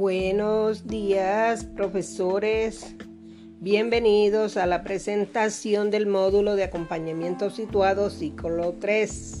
Buenos días, profesores. Bienvenidos a la presentación del módulo de acompañamiento situado ciclo 3.